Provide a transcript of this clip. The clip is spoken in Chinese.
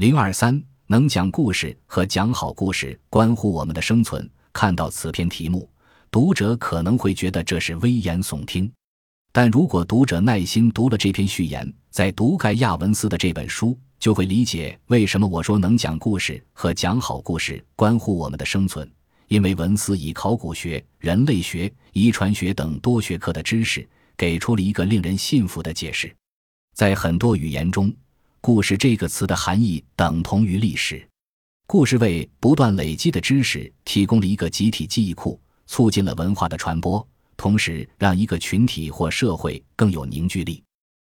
零二三能讲故事和讲好故事关乎我们的生存。看到此篇题目，读者可能会觉得这是危言耸听，但如果读者耐心读了这篇序言，在读盖亚文斯的这本书，就会理解为什么我说能讲故事和讲好故事关乎我们的生存。因为文斯以考古学、人类学、遗传学等多学科的知识，给出了一个令人信服的解释。在很多语言中，故事这个词的含义等同于历史。故事为不断累积的知识提供了一个集体记忆库，促进了文化的传播，同时让一个群体或社会更有凝聚力。